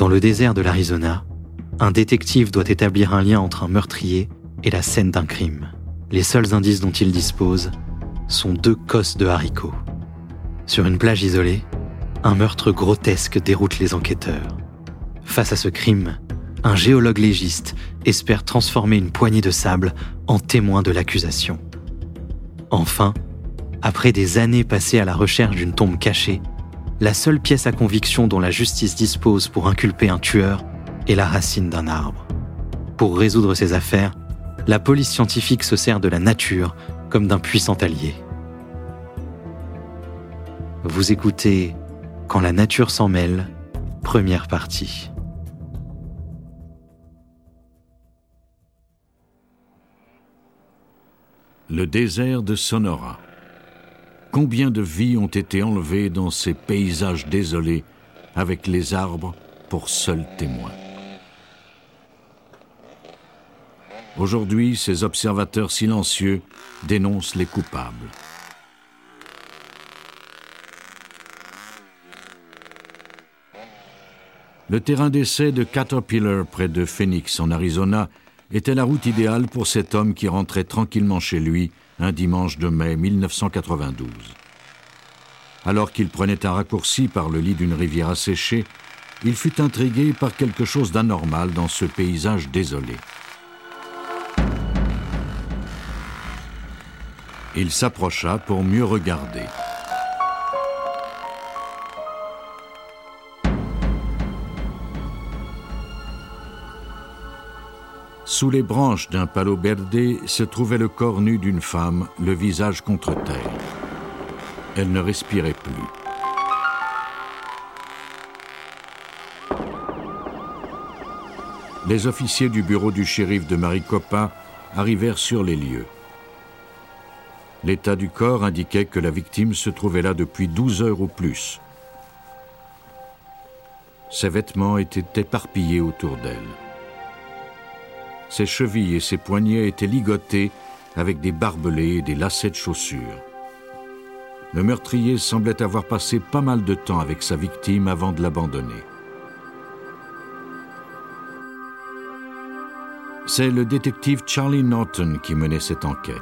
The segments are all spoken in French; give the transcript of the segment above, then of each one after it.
Dans le désert de l'Arizona, un détective doit établir un lien entre un meurtrier et la scène d'un crime. Les seuls indices dont il dispose sont deux cosses de haricots. Sur une plage isolée, un meurtre grotesque déroute les enquêteurs. Face à ce crime, un géologue légiste espère transformer une poignée de sable en témoin de l'accusation. Enfin, après des années passées à la recherche d'une tombe cachée, la seule pièce à conviction dont la justice dispose pour inculper un tueur est la racine d'un arbre. Pour résoudre ces affaires, la police scientifique se sert de la nature comme d'un puissant allié. Vous écoutez Quand la nature s'en mêle, première partie. Le désert de Sonora. Combien de vies ont été enlevées dans ces paysages désolés avec les arbres pour seuls témoins? Aujourd'hui, ces observateurs silencieux dénoncent les coupables. Le terrain d'essai de Caterpillar près de Phoenix en Arizona était la route idéale pour cet homme qui rentrait tranquillement chez lui un dimanche de mai 1992. Alors qu'il prenait un raccourci par le lit d'une rivière asséchée, il fut intrigué par quelque chose d'anormal dans ce paysage désolé. Il s'approcha pour mieux regarder. Sous les branches d'un palo verde se trouvait le corps nu d'une femme, le visage contre terre. Elle ne respirait plus. Les officiers du bureau du shérif de Maricopa arrivèrent sur les lieux. L'état du corps indiquait que la victime se trouvait là depuis 12 heures ou plus. Ses vêtements étaient éparpillés autour d'elle. Ses chevilles et ses poignets étaient ligotés avec des barbelés et des lacets de chaussures. Le meurtrier semblait avoir passé pas mal de temps avec sa victime avant de l'abandonner. C'est le détective Charlie Norton qui menait cette enquête.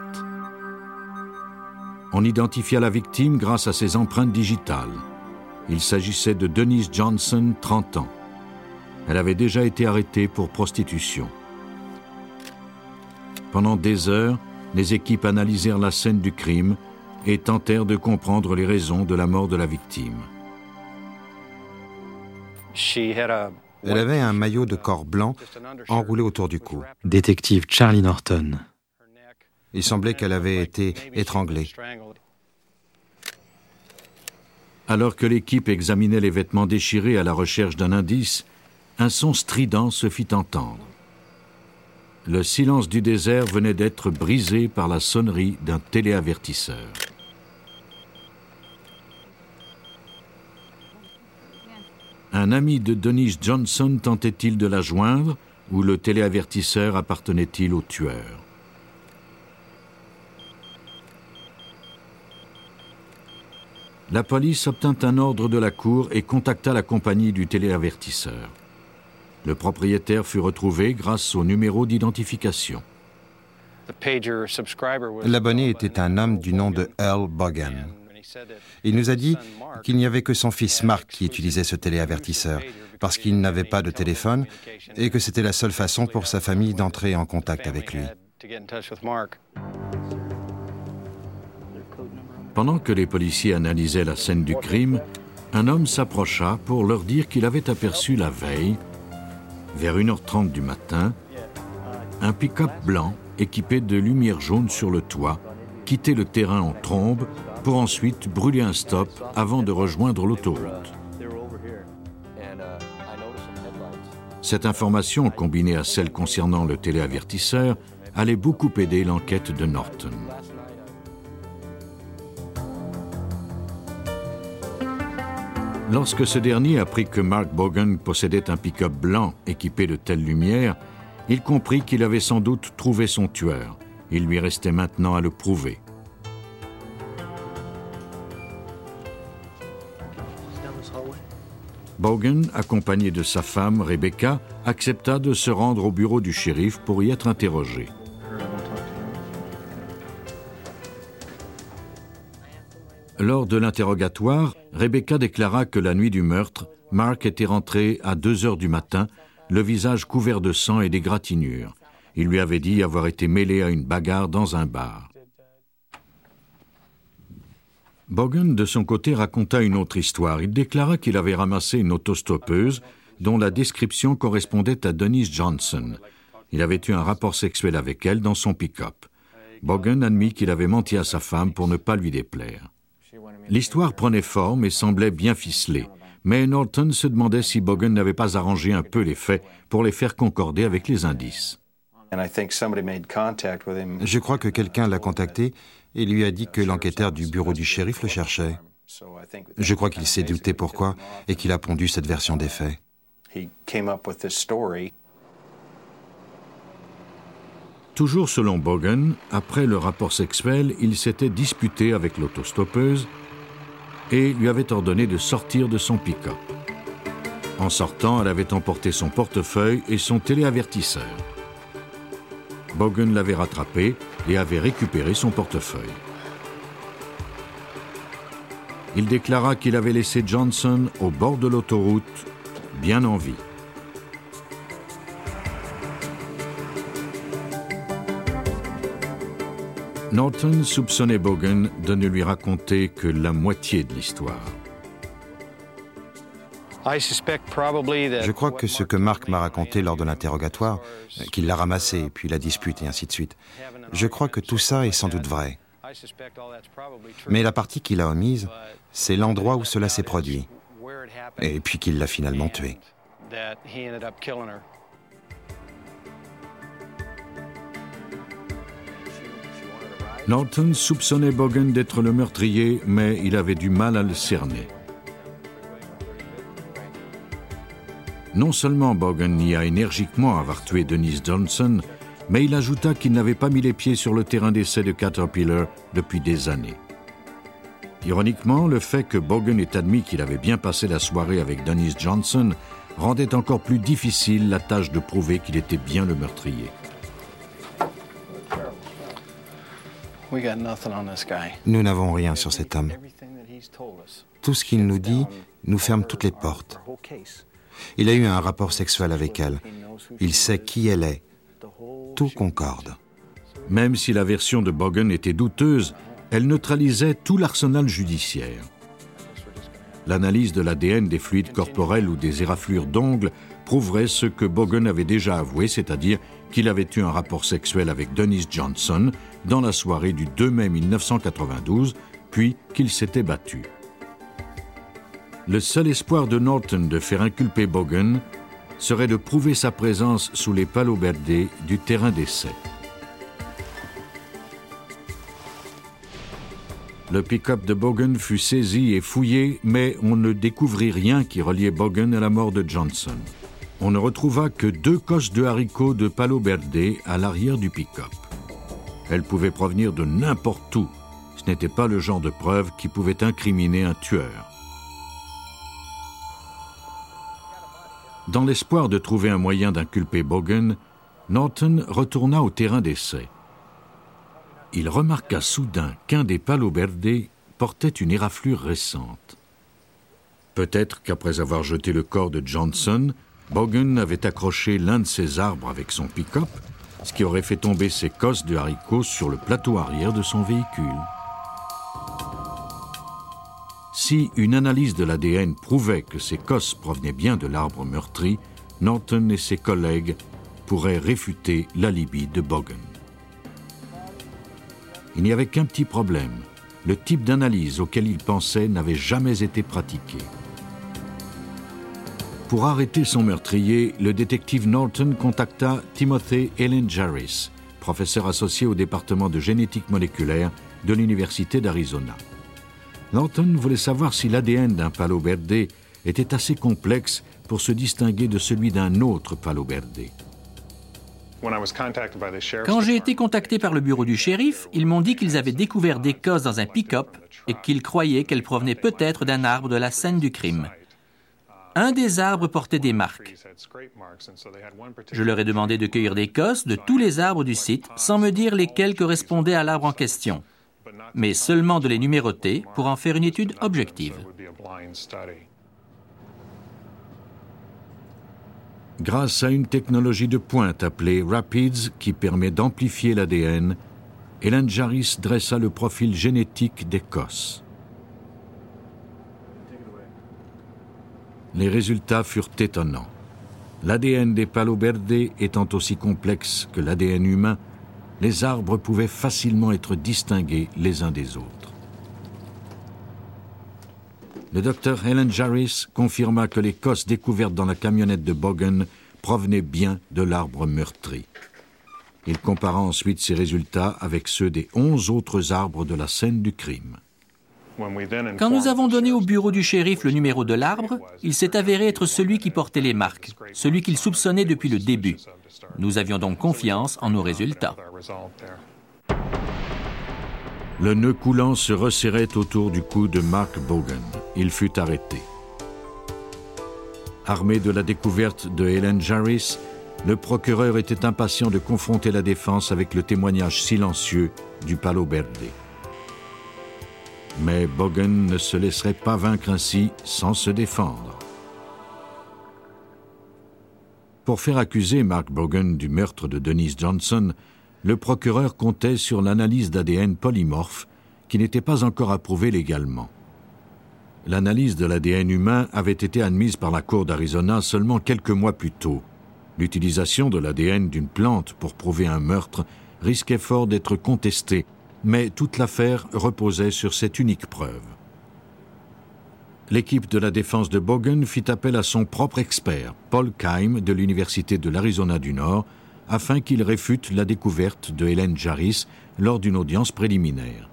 On identifia la victime grâce à ses empreintes digitales. Il s'agissait de Denise Johnson, 30 ans. Elle avait déjà été arrêtée pour prostitution. Pendant des heures, les équipes analysèrent la scène du crime et tentèrent de comprendre les raisons de la mort de la victime. Elle avait un maillot de corps blanc enroulé autour du cou. Détective Charlie Norton. Il semblait qu'elle avait été étranglée. Alors que l'équipe examinait les vêtements déchirés à la recherche d'un indice, un son strident se fit entendre le silence du désert venait d'être brisé par la sonnerie d'un téléavertisseur. Un ami de Denise Johnson tentait-il de la joindre ou le téléavertisseur appartenait-il au tueur? La police obtint un ordre de la cour et contacta la compagnie du téléavertisseur. Le propriétaire fut retrouvé grâce au numéro d'identification. L'abonné était un homme du nom de Earl Bogan. Il nous a dit qu'il n'y avait que son fils Mark qui utilisait ce téléavertisseur, parce qu'il n'avait pas de téléphone et que c'était la seule façon pour sa famille d'entrer en contact avec lui. Pendant que les policiers analysaient la scène du crime, un homme s'approcha pour leur dire qu'il avait aperçu la veille vers 1h30 du matin, un pick-up blanc équipé de lumière jaune sur le toit quittait le terrain en trombe pour ensuite brûler un stop avant de rejoindre l'autoroute. Cette information, combinée à celle concernant le téléavertisseur, allait beaucoup aider l'enquête de Norton. Lorsque ce dernier apprit que Mark Bogan possédait un pick-up blanc équipé de telles lumières, il comprit qu'il avait sans doute trouvé son tueur. Il lui restait maintenant à le prouver. Bogan, accompagné de sa femme, Rebecca, accepta de se rendre au bureau du shérif pour y être interrogé. Lors de l'interrogatoire, Rebecca déclara que la nuit du meurtre, Mark était rentré à 2 heures du matin, le visage couvert de sang et d'égratignures. Il lui avait dit avoir été mêlé à une bagarre dans un bar. Bogan, de son côté, raconta une autre histoire. Il déclara qu'il avait ramassé une autostoppeuse dont la description correspondait à Denise Johnson. Il avait eu un rapport sexuel avec elle dans son pick-up. Bogan admit qu'il avait menti à sa femme pour ne pas lui déplaire. L'histoire prenait forme et semblait bien ficelée, mais Norton se demandait si Bogan n'avait pas arrangé un peu les faits pour les faire concorder avec les indices. Je crois que quelqu'un l'a contacté et lui a dit que l'enquêteur du bureau du shérif le cherchait. Je crois qu'il s'est douté pourquoi et qu'il a pondu cette version des faits. Toujours selon Bogan, après le rapport sexuel, il s'était disputé avec l'autostoppeuse et lui avait ordonné de sortir de son pick-up. En sortant, elle avait emporté son portefeuille et son téléavertisseur. Bogan l'avait rattrapé et avait récupéré son portefeuille. Il déclara qu'il avait laissé Johnson au bord de l'autoroute, bien en vie. Norton soupçonnait Bogan de ne lui raconter que la moitié de l'histoire. Je crois que ce que Mark m'a raconté lors de l'interrogatoire, qu'il l'a ramassé, puis la dispute et ainsi de suite, je crois que tout ça est sans doute vrai. Mais la partie qu'il a omise, c'est l'endroit où cela s'est produit, et puis qu'il l'a finalement tué. Norton soupçonnait Bogan d'être le meurtrier, mais il avait du mal à le cerner. Non seulement Bogan nia énergiquement avoir tué Denise Johnson, mais il ajouta qu'il n'avait pas mis les pieds sur le terrain d'essai de Caterpillar depuis des années. Ironiquement, le fait que Bogan ait admis qu'il avait bien passé la soirée avec Denise Johnson rendait encore plus difficile la tâche de prouver qu'il était bien le meurtrier. Nous n'avons rien sur cet homme. Tout ce qu'il nous dit nous ferme toutes les portes. Il a eu un rapport sexuel avec elle. Il sait qui elle est. Tout concorde. Même si la version de Bogan était douteuse, elle neutralisait tout l'arsenal judiciaire. L'analyse de l'ADN des fluides corporels ou des éraflures d'ongles prouverait ce que Bogan avait déjà avoué, c'est-à-dire qu'il avait eu un rapport sexuel avec Denise Johnson dans la soirée du 2 mai 1992, puis qu'il s'était battu. Le seul espoir de Norton de faire inculper Bogan serait de prouver sa présence sous les palos du terrain d'essai. Le pick-up de Bogan fut saisi et fouillé, mais on ne découvrit rien qui reliait Bogan à la mort de Johnson. On ne retrouva que deux cosses de haricots de palo berdé à l'arrière du pick-up. Elles pouvaient provenir de n'importe où. Ce n'était pas le genre de preuve qui pouvait incriminer un tueur. Dans l'espoir de trouver un moyen d'inculper Bogan, Norton retourna au terrain d'essai. Il remarqua soudain qu'un des palos berdés portait une éraflure récente. Peut-être qu'après avoir jeté le corps de Johnson, Bogan avait accroché l'un de ses arbres avec son pick-up, ce qui aurait fait tomber ses cosses de haricots sur le plateau arrière de son véhicule. Si une analyse de l'ADN prouvait que ces cosses provenaient bien de l'arbre meurtri, Norton et ses collègues pourraient réfuter l'alibi de Bogan. Il n'y avait qu'un petit problème. Le type d'analyse auquel il pensait n'avait jamais été pratiqué. Pour arrêter son meurtrier, le détective Norton contacta Timothy Ellen Jarris, professeur associé au département de génétique moléculaire de l'Université d'Arizona. Norton voulait savoir si l'ADN d'un palo berdé était assez complexe pour se distinguer de celui d'un autre palo berdé. Quand j'ai été contacté par le bureau du shérif, ils m'ont dit qu'ils avaient découvert des cosses dans un pick-up et qu'ils croyaient qu'elles provenaient peut-être d'un arbre de la scène du crime. Un des arbres portait des marques. Je leur ai demandé de cueillir des cosses de tous les arbres du site sans me dire lesquels correspondaient à l'arbre en question, mais seulement de les numéroter pour en faire une étude objective. Grâce à une technologie de pointe appelée Rapids qui permet d'amplifier l'ADN, Hélène Jarris dressa le profil génétique des cosses. Les résultats furent étonnants. L'ADN des Palo Verde étant aussi complexe que l'ADN humain, les arbres pouvaient facilement être distingués les uns des autres. Le docteur Helen Jarris confirma que les cosses découvertes dans la camionnette de Bogan provenaient bien de l'arbre meurtri. Il compara ensuite ces résultats avec ceux des onze autres arbres de la scène du crime. Quand nous avons donné au bureau du shérif le numéro de l'arbre, il s'est avéré être celui qui portait les marques, celui qu'il soupçonnait depuis le début. Nous avions donc confiance en nos résultats. Le nœud coulant se resserrait autour du cou de Mark Bogan. Il fut arrêté. Armé de la découverte de Helen Jarris, le procureur était impatient de confronter la défense avec le témoignage silencieux du Palo Verde. Mais Bogan ne se laisserait pas vaincre ainsi sans se défendre. Pour faire accuser Mark Bogan du meurtre de Denise Johnson, le procureur comptait sur l'analyse d'ADN polymorphe qui n'était pas encore approuvée légalement. L'analyse de l'ADN humain avait été admise par la Cour d'Arizona seulement quelques mois plus tôt. L'utilisation de l'ADN d'une plante pour prouver un meurtre risquait fort d'être contestée, mais toute l'affaire reposait sur cette unique preuve. L'équipe de la défense de Bogan fit appel à son propre expert, Paul Keim de l'Université de l'Arizona du Nord, afin qu'il réfute la découverte de Hélène Jarris lors d'une audience préliminaire.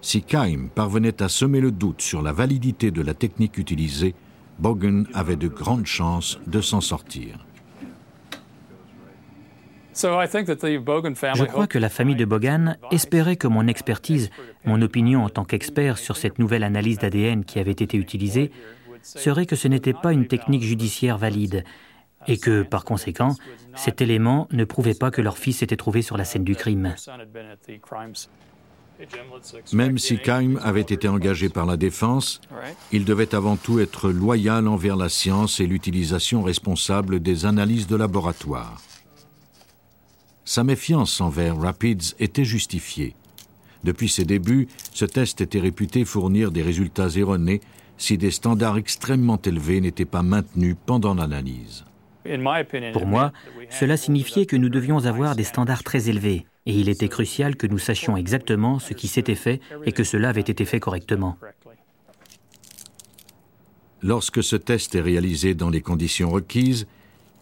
Si Keim parvenait à semer le doute sur la validité de la technique utilisée, Bogan avait de grandes chances de s'en sortir. Je crois que la famille de Bogan espérait que mon expertise, mon opinion en tant qu'expert sur cette nouvelle analyse d'ADN qui avait été utilisée, serait que ce n'était pas une technique judiciaire valide et que, par conséquent, cet élément ne prouvait pas que leur fils était trouvé sur la scène du crime. Même si Keim avait été engagé par la défense, il devait avant tout être loyal envers la science et l'utilisation responsable des analyses de laboratoire. Sa méfiance envers Rapids était justifiée. Depuis ses débuts, ce test était réputé fournir des résultats erronés si des standards extrêmement élevés n'étaient pas maintenus pendant l'analyse. Pour moi, cela signifiait que nous devions avoir des standards très élevés, et il était crucial que nous sachions exactement ce qui s'était fait et que cela avait été fait correctement. Lorsque ce test est réalisé dans les conditions requises,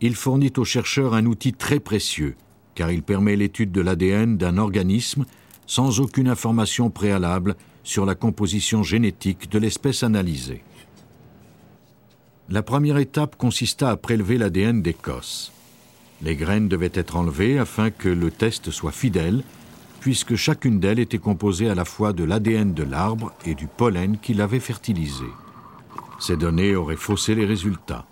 il fournit aux chercheurs un outil très précieux, car il permet l'étude de l'ADN d'un organisme sans aucune information préalable sur la composition génétique de l'espèce analysée. La première étape consista à prélever l'ADN des cosses. Les graines devaient être enlevées afin que le test soit fidèle, puisque chacune d'elles était composée à la fois de l'ADN de l'arbre et du pollen qui l'avait fertilisé. Ces données auraient faussé les résultats.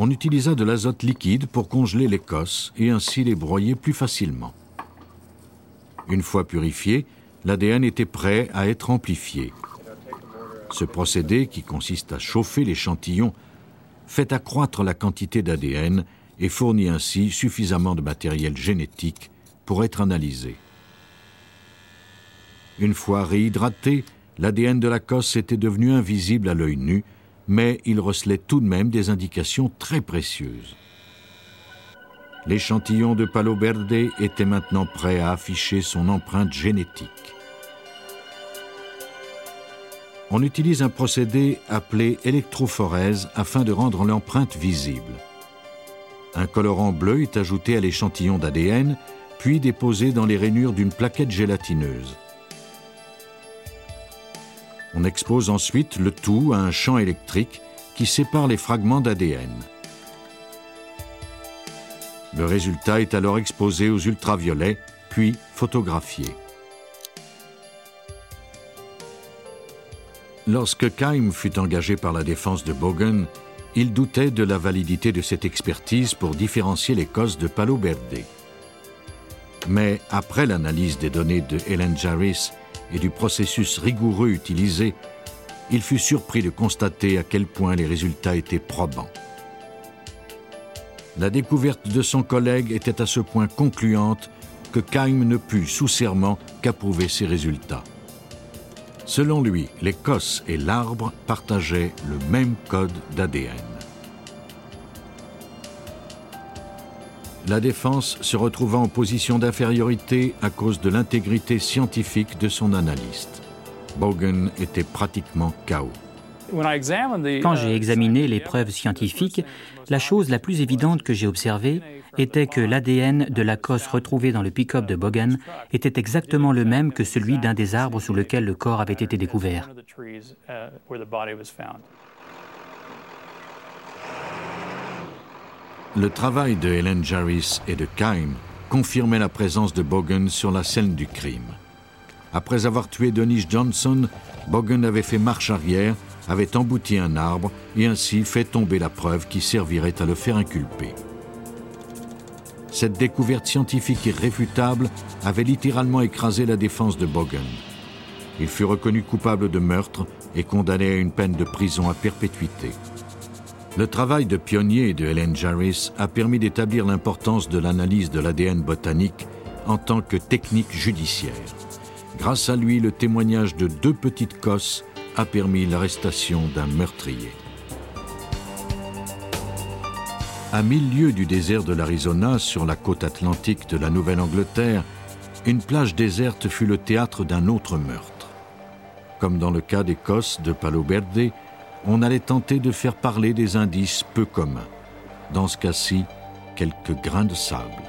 On utilisa de l'azote liquide pour congeler les cosses et ainsi les broyer plus facilement. Une fois purifié, l'ADN était prêt à être amplifié. Ce procédé, qui consiste à chauffer l'échantillon, fait accroître la quantité d'ADN et fournit ainsi suffisamment de matériel génétique pour être analysé. Une fois réhydraté, l'ADN de la cosse était devenu invisible à l'œil nu, mais il recelait tout de même des indications très précieuses. L'échantillon de Palo Verde était maintenant prêt à afficher son empreinte génétique on utilise un procédé appelé électrophorèse afin de rendre l'empreinte visible. Un colorant bleu est ajouté à l'échantillon d'ADN, puis déposé dans les rainures d'une plaquette gélatineuse. On expose ensuite le tout à un champ électrique qui sépare les fragments d'ADN. Le résultat est alors exposé aux ultraviolets, puis photographié. Lorsque Keim fut engagé par la défense de Bogan, il doutait de la validité de cette expertise pour différencier les causes de Palo Verde. Mais après l'analyse des données de Helen Jarris et du processus rigoureux utilisé, il fut surpris de constater à quel point les résultats étaient probants. La découverte de son collègue était à ce point concluante que Keim ne put sous serment qu'approuver ses résultats. Selon lui, l'Écosse et l'arbre partageaient le même code d'ADN. La défense se retrouvant en position d'infériorité à cause de l'intégrité scientifique de son analyste. Bogan était pratiquement KO. Quand j'ai examiné les preuves scientifiques, la chose la plus évidente que j'ai observée était que l'ADN de la cosse retrouvée dans le pick-up de Bogan était exactement le même que celui d'un des arbres sous lequel le corps avait été découvert. Le travail de Helen Jarris et de Kime confirmait la présence de Bogan sur la scène du crime. Après avoir tué Denis Johnson, Bogan avait fait marche arrière, avait embouti un arbre et ainsi fait tomber la preuve qui servirait à le faire inculper. Cette découverte scientifique irréfutable avait littéralement écrasé la défense de Bogan. Il fut reconnu coupable de meurtre et condamné à une peine de prison à perpétuité. Le travail de pionnier de Helen Jarris a permis d'établir l'importance de l'analyse de l'ADN botanique en tant que technique judiciaire. Grâce à lui, le témoignage de deux petites cosses a permis l'arrestation d'un meurtrier. À mille lieues du désert de l'Arizona, sur la côte atlantique de la Nouvelle-Angleterre, une plage déserte fut le théâtre d'un autre meurtre. Comme dans le cas d'Écosse de Palo Verde, on allait tenter de faire parler des indices peu communs. Dans ce cas-ci, quelques grains de sable.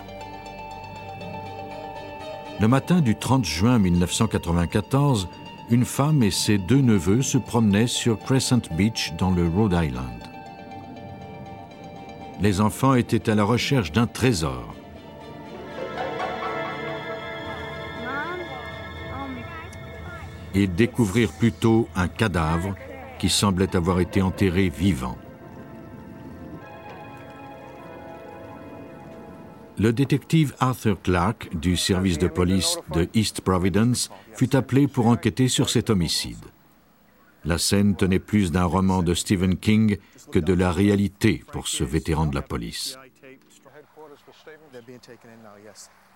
Le matin du 30 juin 1994, une femme et ses deux neveux se promenaient sur Crescent Beach dans le Rhode Island. Les enfants étaient à la recherche d'un trésor. Ils découvrirent plutôt un cadavre qui semblait avoir été enterré vivant. Le détective Arthur Clark du service de police de East Providence fut appelé pour enquêter sur cet homicide. La scène tenait plus d'un roman de Stephen King que de la réalité pour ce vétéran de la police.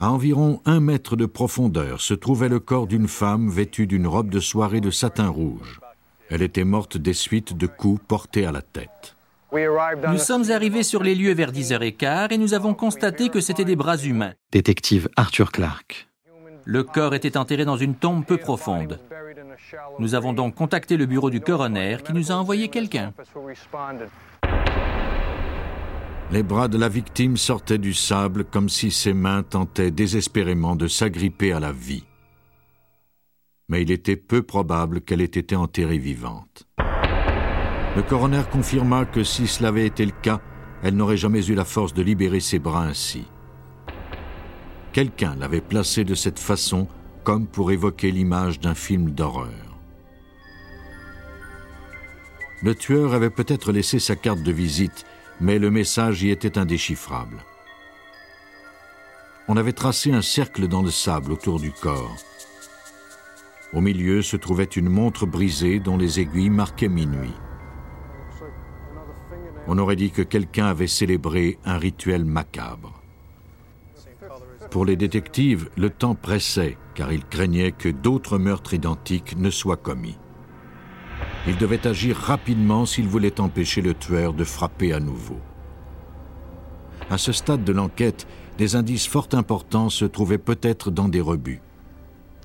À environ un mètre de profondeur se trouvait le corps d'une femme vêtue d'une robe de soirée de satin rouge. Elle était morte des suites de coups portés à la tête. Nous sommes arrivés sur les lieux vers 10h15 et nous avons constaté que c'était des bras humains. Détective Arthur Clark. Le corps était enterré dans une tombe peu profonde. Nous avons donc contacté le bureau du coroner qui nous a envoyé quelqu'un. Les bras de la victime sortaient du sable comme si ses mains tentaient désespérément de s'agripper à la vie. Mais il était peu probable qu'elle ait été enterrée vivante. Le coroner confirma que si cela avait été le cas, elle n'aurait jamais eu la force de libérer ses bras ainsi. Quelqu'un l'avait placée de cette façon comme pour évoquer l'image d'un film d'horreur. Le tueur avait peut-être laissé sa carte de visite, mais le message y était indéchiffrable. On avait tracé un cercle dans le sable autour du corps. Au milieu se trouvait une montre brisée dont les aiguilles marquaient minuit on aurait dit que quelqu'un avait célébré un rituel macabre. Pour les détectives, le temps pressait, car ils craignaient que d'autres meurtres identiques ne soient commis. Ils devaient agir rapidement s'ils voulaient empêcher le tueur de frapper à nouveau. À ce stade de l'enquête, des indices fort importants se trouvaient peut-être dans des rebuts.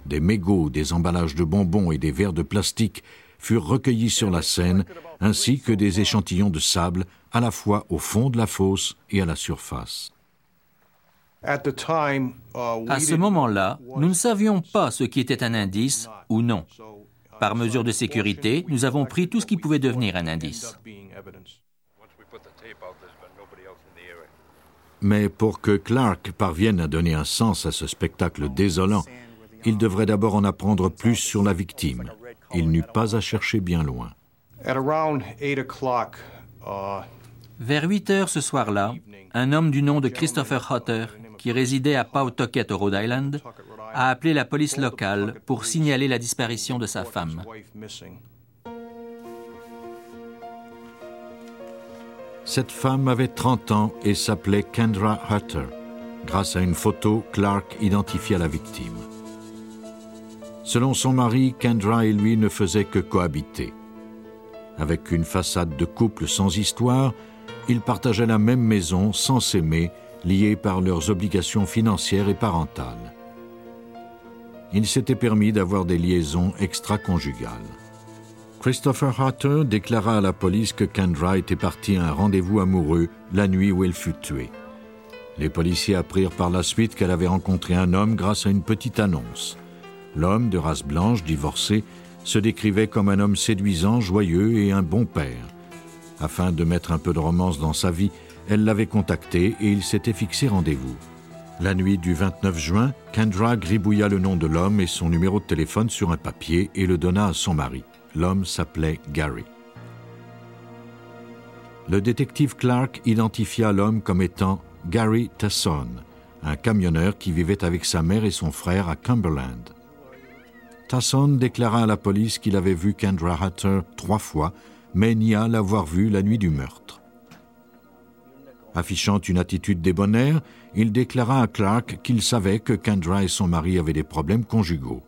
Des mégots, des emballages de bonbons et des verres de plastique furent recueillis sur la scène, ainsi que des échantillons de sable à la fois au fond de la fosse et à la surface. À ce moment-là, nous ne savions pas ce qui était un indice ou non. Par mesure de sécurité, nous avons pris tout ce qui pouvait devenir un indice. Mais pour que Clark parvienne à donner un sens à ce spectacle désolant, il devrait d'abord en apprendre plus sur la victime. il n'eut pas à chercher bien loin. Uh, Vers 8 heures ce soir-là, un homme du nom de Christopher Hutter, qui résidait à Pawtucket au Rhode Island, a appelé la police locale pour signaler la disparition de sa femme. Cette femme avait 30 ans et s'appelait Kendra Hutter. Grâce à une photo, Clark identifia la victime. Selon son mari, Kendra et lui ne faisaient que cohabiter. Avec une façade de couple sans histoire, ils partageaient la même maison sans s'aimer, liés par leurs obligations financières et parentales. Ils s'étaient permis d'avoir des liaisons extra-conjugales. Christopher Harter déclara à la police que Kendra était parti à un rendez-vous amoureux la nuit où elle fut tuée. Les policiers apprirent par la suite qu'elle avait rencontré un homme grâce à une petite annonce. L'homme, de race blanche, divorcé, se décrivait comme un homme séduisant, joyeux et un bon père. Afin de mettre un peu de romance dans sa vie, elle l'avait contacté et il s'était fixé rendez-vous. La nuit du 29 juin, Kendra gribouilla le nom de l'homme et son numéro de téléphone sur un papier et le donna à son mari. L'homme s'appelait Gary. Le détective Clark identifia l'homme comme étant Gary Tasson, un camionneur qui vivait avec sa mère et son frère à Cumberland. Tasson déclara à la police qu'il avait vu Kendra Hatter trois fois, mais nia l'avoir vu la nuit du meurtre. Affichant une attitude débonnaire, il déclara à Clark qu'il savait que Kendra et son mari avaient des problèmes conjugaux.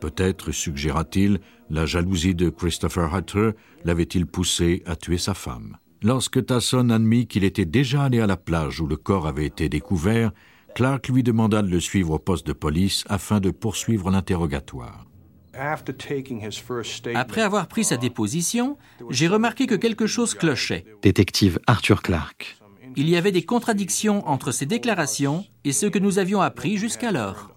Peut-être, suggéra-t-il, la jalousie de Christopher Hutter l'avait-il poussé à tuer sa femme. Lorsque Tasson admit qu'il était déjà allé à la plage où le corps avait été découvert, Clark lui demanda de le suivre au poste de police afin de poursuivre l'interrogatoire. Après avoir pris sa déposition, j'ai remarqué que quelque chose clochait. Détective Arthur Clark. Il y avait des contradictions entre ses déclarations et ce que nous avions appris jusqu'alors.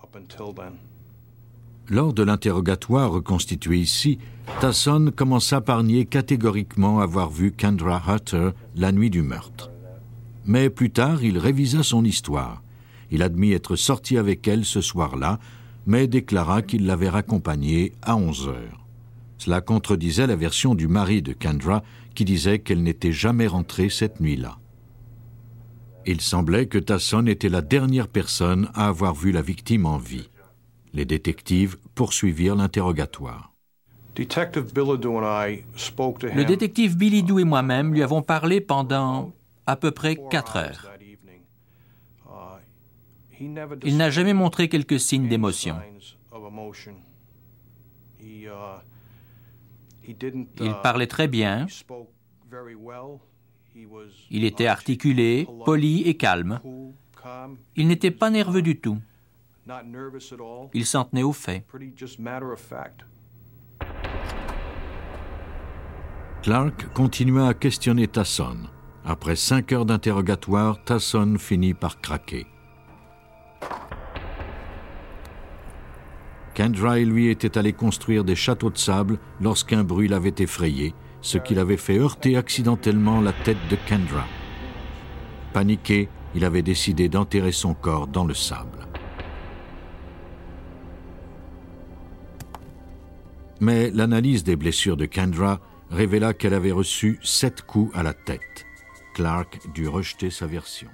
Lors de l'interrogatoire reconstitué ici, Tasson commença par nier catégoriquement avoir vu Kendra Hutter la nuit du meurtre. Mais plus tard, il révisa son histoire. Il admit être sorti avec elle ce soir-là, mais déclara qu'il l'avait raccompagnée à 11 heures. Cela contredisait la version du mari de Kendra qui disait qu'elle n'était jamais rentrée cette nuit-là. Il semblait que Tasson était la dernière personne à avoir vu la victime en vie. Les détectives poursuivirent l'interrogatoire. Le détective Billy Doo et moi-même lui avons parlé pendant à peu près quatre heures. Il n'a jamais montré quelques signes d'émotion. Il parlait très bien. Il était articulé, poli et calme. Il n'était pas nerveux du tout. Il s'en tenait au fait. Clark continua à questionner Tasson. Après cinq heures d'interrogatoire, Tasson finit par craquer. Kendra et lui étaient allés construire des châteaux de sable lorsqu'un bruit l'avait effrayé, ce qui l'avait fait heurter accidentellement la tête de Kendra. Paniqué, il avait décidé d'enterrer son corps dans le sable. mais l'analyse des blessures de Kendra révéla qu'elle avait reçu sept coups à la tête. Clark dut rejeter sa version.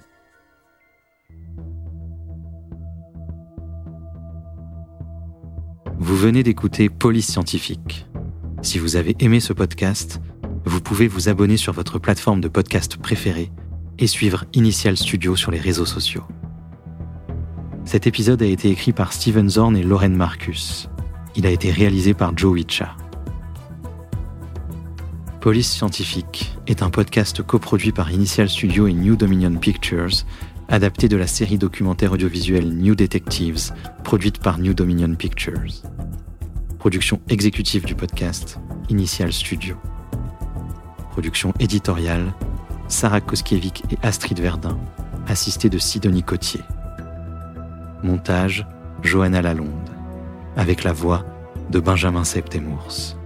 Vous venez d'écouter Police Scientifique. Si vous avez aimé ce podcast, vous pouvez vous abonner sur votre plateforme de podcast préférée et suivre Initial Studio sur les réseaux sociaux. Cet épisode a été écrit par Steven Zorn et Lauren Marcus. Il a été réalisé par Joe Witcha. Police Scientifique est un podcast coproduit par Initial Studio et New Dominion Pictures, adapté de la série documentaire audiovisuelle New Detectives, produite par New Dominion Pictures. Production exécutive du podcast, Initial Studio. Production éditoriale, Sarah Koskiewicz et Astrid Verdun, assistée de Sidonie Cotier. Montage, Johanna Lalonde avec la voix de Benjamin Septemours.